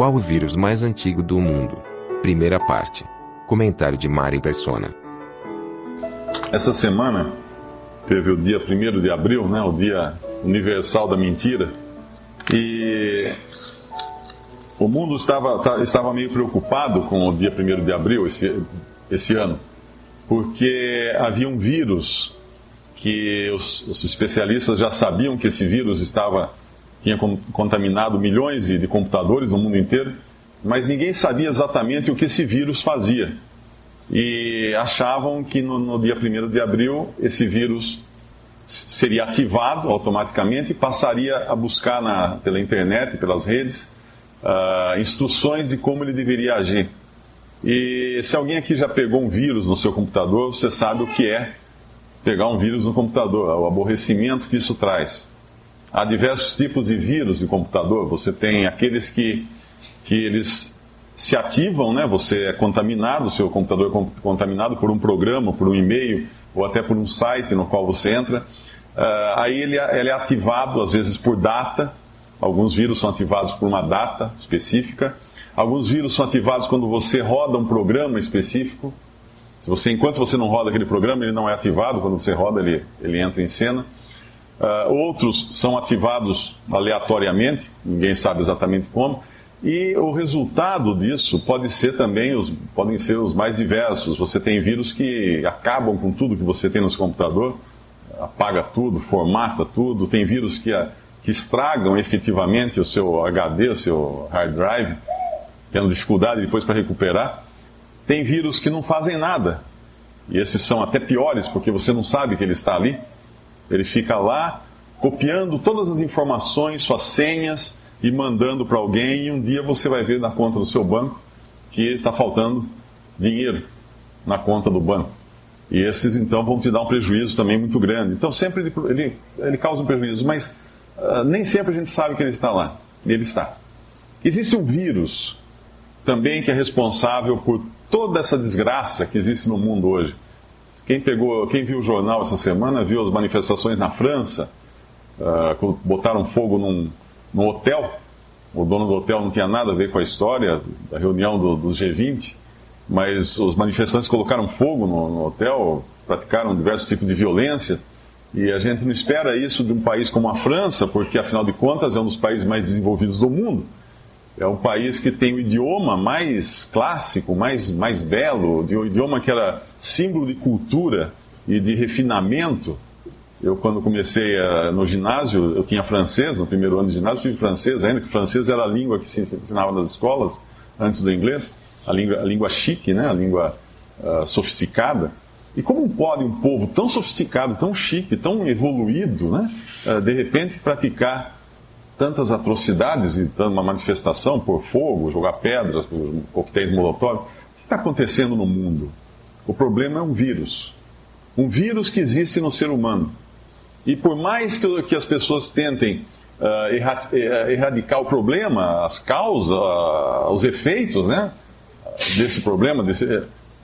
Qual o vírus mais antigo do mundo? Primeira parte. Comentário de Mari Persona. Essa semana teve o dia 1 de abril, né, o dia universal da mentira, e o mundo estava, tá, estava meio preocupado com o dia 1 de abril esse, esse ano, porque havia um vírus que os, os especialistas já sabiam que esse vírus estava tinha contaminado milhões de, computadores no mundo inteiro, mas ninguém sabia exatamente o que esse vírus fazia. E achavam que no, no dia 1 de abril esse vírus seria ativado automaticamente e passaria a buscar na, pela internet, pelas redes, uh, instruções de como ele deveria agir. E se alguém aqui já pegou um vírus no seu computador, você sabe o que é pegar um vírus no computador, o aborrecimento que isso traz. Há diversos tipos de vírus de computador. Você tem aqueles que, que eles se ativam, né? Você é contaminado, seu computador é contaminado por um programa, por um e-mail ou até por um site no qual você entra. Uh, aí ele, é, ele é ativado, às vezes, por data. Alguns vírus são ativados por uma data específica. Alguns vírus são ativados quando você roda um programa específico. Se você, enquanto você não roda aquele programa, ele não é ativado. Quando você roda, ele, ele entra em cena. Uh, outros são ativados aleatoriamente, ninguém sabe exatamente como. E o resultado disso pode ser também os, podem ser os mais diversos. Você tem vírus que acabam com tudo que você tem no seu computador, apaga tudo, formata tudo. Tem vírus que, que estragam efetivamente o seu HD, o seu hard drive, tendo dificuldade depois para recuperar. Tem vírus que não fazem nada. E esses são até piores porque você não sabe que ele está ali. Ele fica lá copiando todas as informações, suas senhas e mandando para alguém, e um dia você vai ver na conta do seu banco que está faltando dinheiro na conta do banco. E esses então vão te dar um prejuízo também muito grande. Então sempre ele, ele, ele causa um prejuízo, mas uh, nem sempre a gente sabe que ele está lá. Ele está. Existe um vírus também que é responsável por toda essa desgraça que existe no mundo hoje. Quem, pegou, quem viu o jornal essa semana viu as manifestações na França, uh, botaram fogo num, num, hotel. O dono do hotel não tinha nada a ver com a história da reunião do, do G20, mas os manifestantes colocaram fogo no, no hotel, praticaram diversos tipos de violência. E a gente não espera isso de um país como a França, porque afinal de contas é um dos países mais desenvolvidos do mundo é um país que tem o idioma mais clássico, mais, mais belo, o idioma que era símbolo de cultura e de refinamento. Eu, quando comecei uh, no ginásio, eu tinha francês, no primeiro ano de ginásio, tive francês ainda, que francês era a língua que se ensinava nas escolas, antes do inglês, a língua, a língua chique, né? a língua uh, sofisticada. E como pode um povo tão sofisticado, tão chique, tão evoluído, né? Uh, de repente praticar tantas atrocidades e uma manifestação por fogo, jogar pedras, por coquetéis molotov. O que está acontecendo no mundo? O problema é um vírus. Um vírus que existe no ser humano. E por mais que, que as pessoas tentem uh, erradicar o problema, as causas, uh, os efeitos né, desse problema, desse,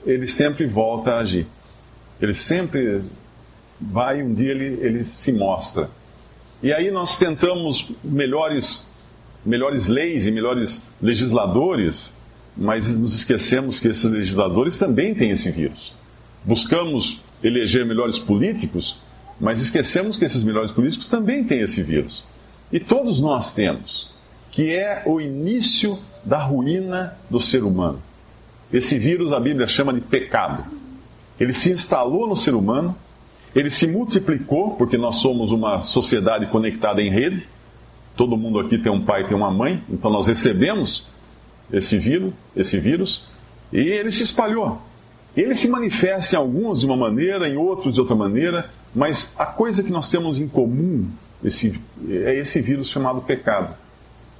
ele sempre volta a agir. Ele sempre vai, um dia ele, ele se mostra. E aí nós tentamos melhores, melhores leis e melhores legisladores, mas nos esquecemos que esses legisladores também têm esse vírus. Buscamos eleger melhores políticos, mas esquecemos que esses melhores políticos também têm esse vírus. E todos nós temos, que é o início da ruína do ser humano. Esse vírus a Bíblia chama de pecado. Ele se instalou no ser humano ele se multiplicou, porque nós somos uma sociedade conectada em rede. Todo mundo aqui tem um pai tem uma mãe, então nós recebemos esse vírus, esse vírus, e ele se espalhou. Ele se manifesta em alguns de uma maneira, em outros de outra maneira, mas a coisa que nós temos em comum esse, é esse vírus chamado pecado.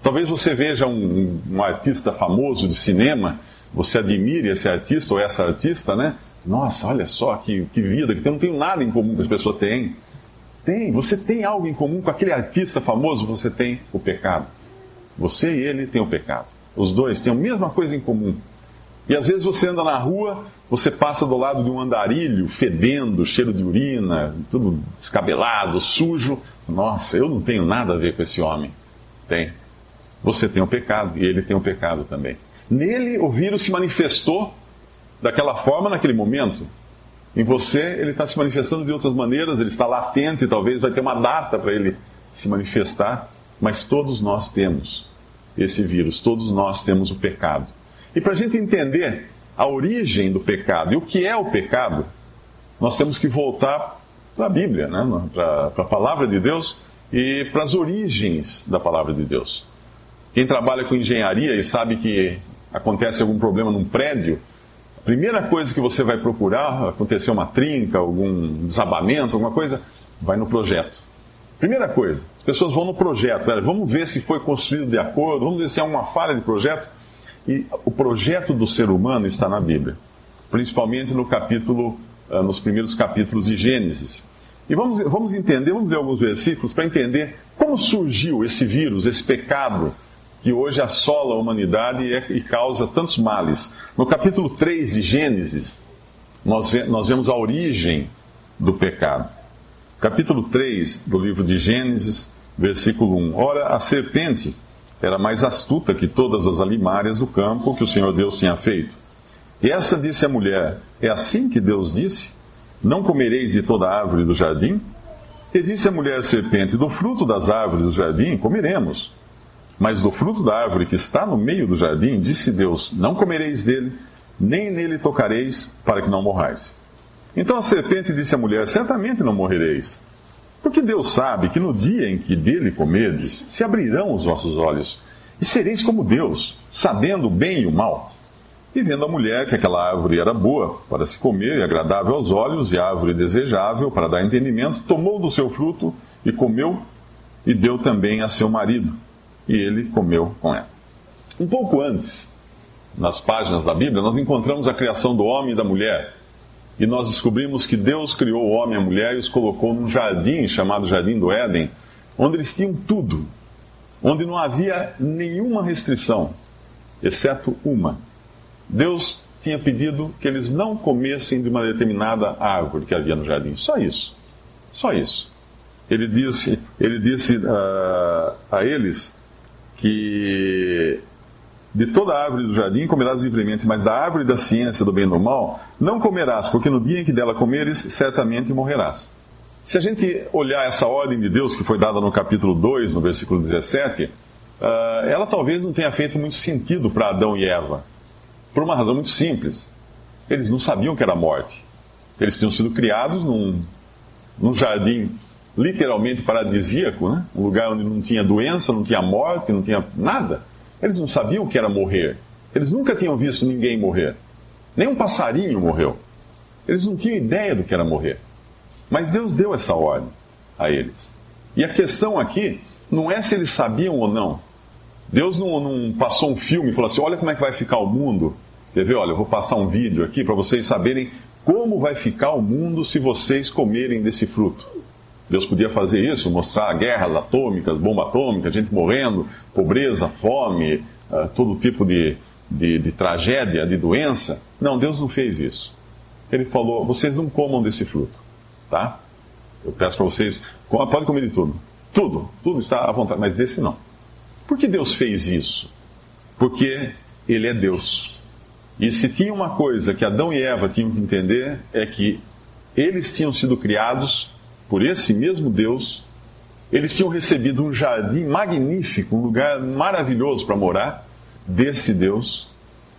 Talvez você veja um, um artista famoso de cinema, você admire esse artista ou essa artista, né? Nossa, olha só que, que vida, que eu não tenho nada em comum que as pessoas têm. Tem, você tem algo em comum com aquele artista famoso, você tem o pecado. Você e ele têm o pecado. Os dois têm a mesma coisa em comum. E às vezes você anda na rua, você passa do lado de um andarilho, fedendo, cheiro de urina, tudo descabelado, sujo. Nossa, eu não tenho nada a ver com esse homem. Tem. Você tem o pecado e ele tem o pecado também. Nele o vírus se manifestou daquela forma naquele momento. Em você ele está se manifestando de outras maneiras, ele está latente, talvez vai ter uma data para ele se manifestar, mas todos nós temos esse vírus, todos nós temos o pecado. E para a gente entender a origem do pecado e o que é o pecado, nós temos que voltar para a Bíblia, né? para a palavra de Deus e para as origens da palavra de Deus. Quem trabalha com engenharia e sabe que acontece algum problema num prédio, primeira coisa que você vai procurar, acontecer uma trinca, algum desabamento, alguma coisa, vai no projeto. Primeira coisa, as pessoas vão no projeto, vamos ver se foi construído de acordo, vamos ver se há uma falha de projeto. E o projeto do ser humano está na Bíblia, principalmente no capítulo, ah, nos primeiros capítulos de Gênesis. E vamos, vamos entender, vamos ver alguns versículos para entender como surgiu esse vírus, esse pecado que hoje assola a humanidade e, é, causa tantos males. No capítulo 3 de Gênesis, nós, nós vemos a origem do pecado. Capítulo 3 do livro de Gênesis, versículo 1. Ora, a serpente era mais astuta que todas as alimárias do campo que o Senhor Deus tinha feito. E essa disse à mulher: É assim que Deus disse? Não comereis de toda árvore do jardim? E disse a mulher à serpente: Do fruto das árvores do jardim comeremos. Mas do fruto da árvore que está no meio do jardim, disse Deus: Não comereis dele, nem nele tocareis, para que não morrais. Então a serpente disse à mulher: Certamente não morrereis. Porque Deus sabe que no dia em que dele comerdes, se abrirão os vossos olhos, e sereis como Deus, sabendo o bem e o mal. E vendo a mulher que aquela árvore era boa para se comer e agradável aos olhos, e árvore desejável para dar entendimento, tomou do seu fruto e comeu, e deu também a seu marido, e ele comeu com ela. Um pouco antes, nas páginas da Bíblia, nós encontramos a criação do homem e da mulher e nós descobrimos que Deus criou o homem e a mulher e os colocou num jardim chamado Jardim do Éden, onde eles tinham tudo, onde não havia nenhuma restrição, exceto uma. Deus tinha pedido que eles não comessem de uma determinada árvore que havia no jardim. Só isso. Só isso. Ele disse, ele disse uh, a eles que de toda árvore do jardim comerás livremente, mas da árvore da ciência do bem e do mal não comerás, porque no dia em que dela comeres, certamente morrerás. Se a gente olhar essa ordem de Deus que foi dada no capítulo 2, no versículo 17, uh, ah, ela talvez não tenha feito muito sentido para Adão e Eva. Por uma razão muito simples. Eles não sabiam que era morte. Eles tinham sido criados num, num jardim literalmente paradisíaco, né? um lugar onde não tinha doença, não tinha morte, não tinha nada. Eles não sabiam o que era morrer. Eles nunca tinham visto ninguém morrer. Nem um passarinho morreu. Eles não tinham ideia do que era morrer. Mas Deus deu essa ordem a eles. E a questão aqui não é se eles sabiam ou não. Deus não, não passou um filme e falou assim: olha como é que vai ficar o mundo. Quer ver? Olha, eu vou passar um vídeo aqui para vocês saberem como vai ficar o mundo se vocês comerem desse fruto. Deus podia fazer isso, mostrar guerras atômicas, bomba atômica, gente morrendo, pobreza, fome, uh, todo tipo de, de, de tragédia, de doença. Não, Deus não fez isso. Ele falou: vocês não comam desse fruto, tá? Eu peço para vocês, pode comer de tudo. Tudo, tudo está à vontade, mas desse não. Por que Deus fez isso? Porque Ele é Deus. E se tinha uma coisa que Adão e Eva tinham que entender, é que eles tinham sido criados por esse mesmo Deus, eles tinham recebido um jardim magnífico, um lugar maravilhoso para morar, desse Deus.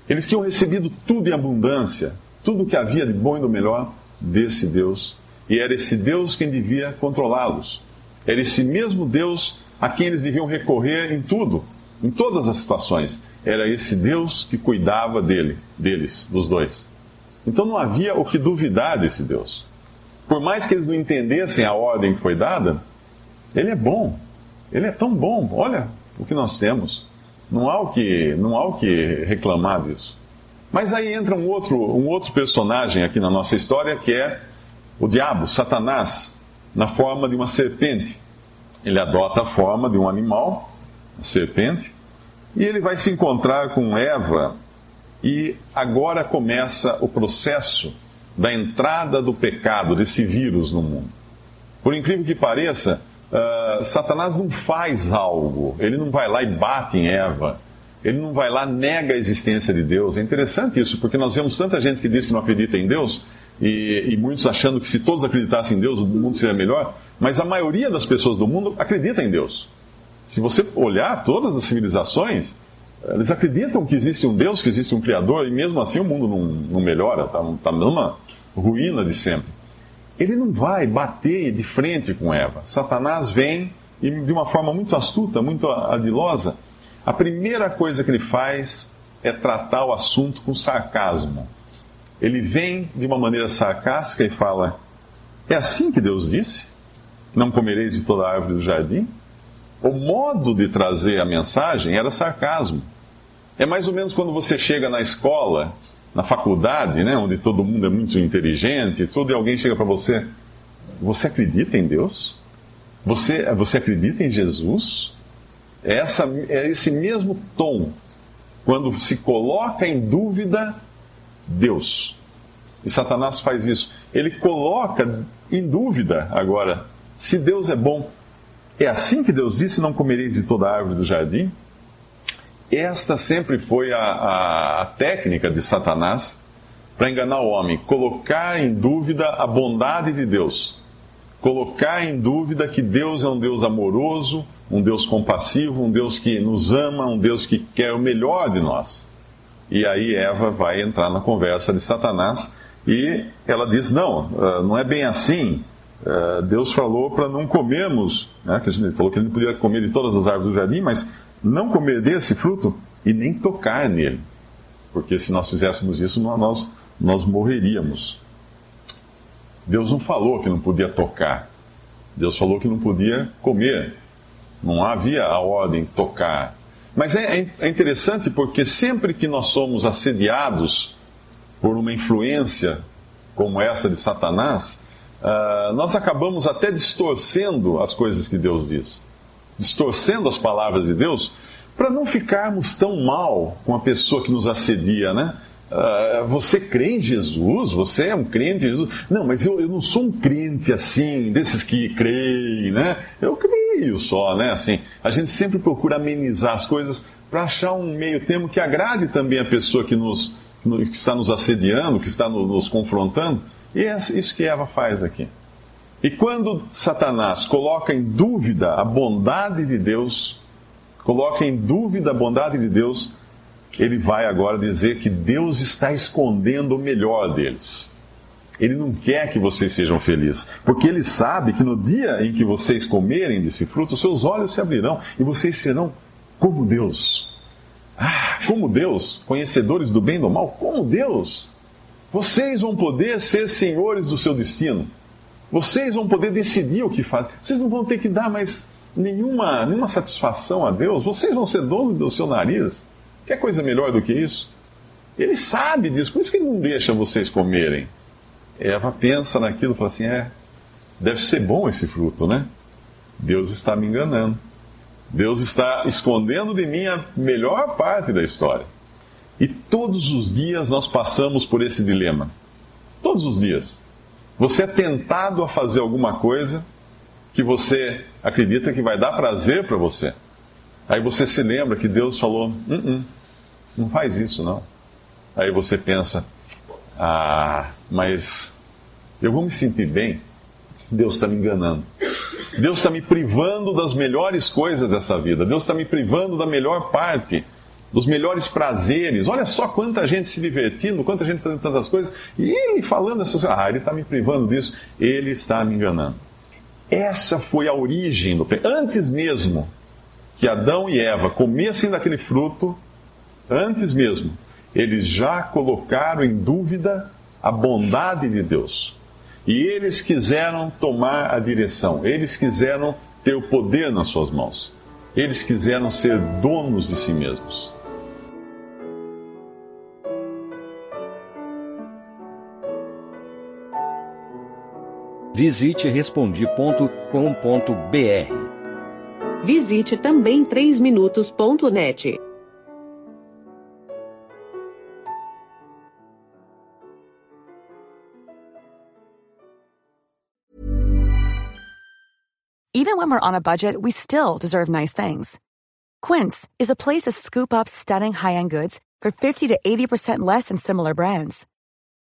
Eles tinham recebido tudo em abundância, tudo o que havia de bom e do melhor desse Deus. E era esse Deus quem devia controlá-los. Era esse mesmo Deus a quem eles deviam recorrer em tudo, em todas as situações. Era esse Deus que cuidava dele, deles, dos dois. Então não havia o que duvidar desse Deus por mais que eles não entendessem a ordem que foi dada, Ele é bom. Ele é tão bom. Olha o que nós temos. Não há o que, não há o que reclamar disso. Mas aí entra um outro, um outro personagem aqui na nossa história que é o diabo, Satanás, na forma de uma serpente. Ele adota a forma de um animal, serpente, e ele vai se encontrar com Eva, e agora começa o processo da entrada do pecado, desse vírus no mundo. Por incrível que pareça, uh, Satanás não faz algo, ele não vai lá e bate em Eva, ele não vai lá nega a existência de Deus. É interessante isso, porque nós vemos tanta gente que diz que não acredita em Deus, e, e, muitos achando que se todos acreditassem em Deus, o mundo seria melhor, mas a maioria das pessoas do mundo acredita em Deus. Se você olhar todas as civilizações, eles acreditam que existe um Deus, que existe um Criador, e mesmo assim o mundo não, não melhora, está tá numa ruína de sempre. Ele não vai bater de frente com Eva. Satanás vem e de uma forma muito astuta, muito adilosa, a primeira coisa que ele faz é tratar o assunto com sarcasmo. Ele vem de uma maneira sarcástica e fala: É assim que Deus disse? Não comereis de toda a árvore do jardim? O modo de trazer a mensagem era sarcasmo. É mais ou menos quando você chega na escola, na faculdade, né, onde todo mundo é muito inteligente tudo, e alguém chega para você: Você acredita em Deus? Você, você acredita em Jesus? É, essa, é esse mesmo tom quando se coloca em dúvida Deus. E Satanás faz isso. Ele coloca em dúvida agora se Deus é bom. É assim que Deus disse: Não comereis de toda a árvore do jardim? Esta sempre foi a, a, a técnica de Satanás para enganar o homem: colocar em dúvida a bondade de Deus, colocar em dúvida que Deus é um Deus amoroso, um Deus compassivo, um Deus que nos ama, um Deus que quer o melhor de nós. E aí Eva vai entrar na conversa de Satanás e ela diz: Não, ah, não é bem assim. Ah, Deus falou para não comermos, né, gente falou que ele não podia comer de todas as árvores do jardim, mas não comer desse fruto e nem tocar nele. Porque se nós fizéssemos isso, nós, nós morreríamos. Deus não falou que não podia tocar. Deus falou que não podia comer. Não havia a ordem tocar. Mas é, é, é interessante porque sempre que nós somos assediados por uma influência como essa de Satanás, uh, nós acabamos até distorcendo as coisas que Deus diz, distorcendo as palavras de Deus, para não ficarmos tão mal com a pessoa que nos assedia, né? Uh, você crê em Jesus? Você é um crente em Jesus? Não, mas eu, eu não sou um crente assim, desses que creem, né? Eu creio só, né? Assim, a gente sempre procura amenizar as coisas para achar um meio termo que agrade também a pessoa que, nos, que está nos assediando, que está nos confrontando. E é isso que Eva faz aqui. E quando Satanás coloca em dúvida a bondade de Deus, coloca em dúvida a bondade de Deus, ele vai agora dizer que Deus está escondendo o melhor deles. Ele não quer que vocês sejam felizes, porque ele sabe que no dia em que vocês comerem desse fruto, seus olhos se abrirão e vocês serão como Deus. Ah, como Deus, conhecedores do bem e do mal, como Deus. Vocês vão poder ser senhores do seu destino. Vocês vão poder decidir o que fazem. Vocês não vão ter que dar mais nenhuma, nenhuma satisfação a Deus. Vocês vão ser donos do seu nariz. Quer coisa melhor do que isso? Ele sabe disso, por isso que ele não deixa vocês comerem. Eva pensa naquilo e fala assim: é, deve ser bom esse fruto, né? Deus está me enganando. Deus está escondendo de mim a melhor parte da história. E todos os dias nós passamos por esse dilema. Todos os dias. Você é tentado a fazer alguma coisa que você acredita que vai dar prazer para você. Aí você se lembra que Deus falou: N -n -n, não faz isso, não. Aí você pensa, ah, mas eu vou me sentir bem? Deus está me enganando. Deus está me privando das melhores coisas dessa vida. Deus está me privando da melhor parte, dos melhores prazeres. Olha só quanta gente se divertindo, quanta gente fazendo tantas coisas. E ele falando essas coisas. Ah, ele está me privando disso. Ele está me enganando. Essa foi a origem do pecado. Antes mesmo que Adão e Eva comessem daquele fruto, Antes mesmo, eles já colocaram em dúvida a bondade de Deus. E eles quiseram tomar a direção, eles quiseram ter o poder nas suas mãos. Eles quiseram ser donos de si mesmos. Visite respondi.com.br. Visite também 3minutos.net. Even when we're on a budget, we still deserve nice things. Quince is a place to scoop up stunning high-end goods for 50 to 80% less than similar brands.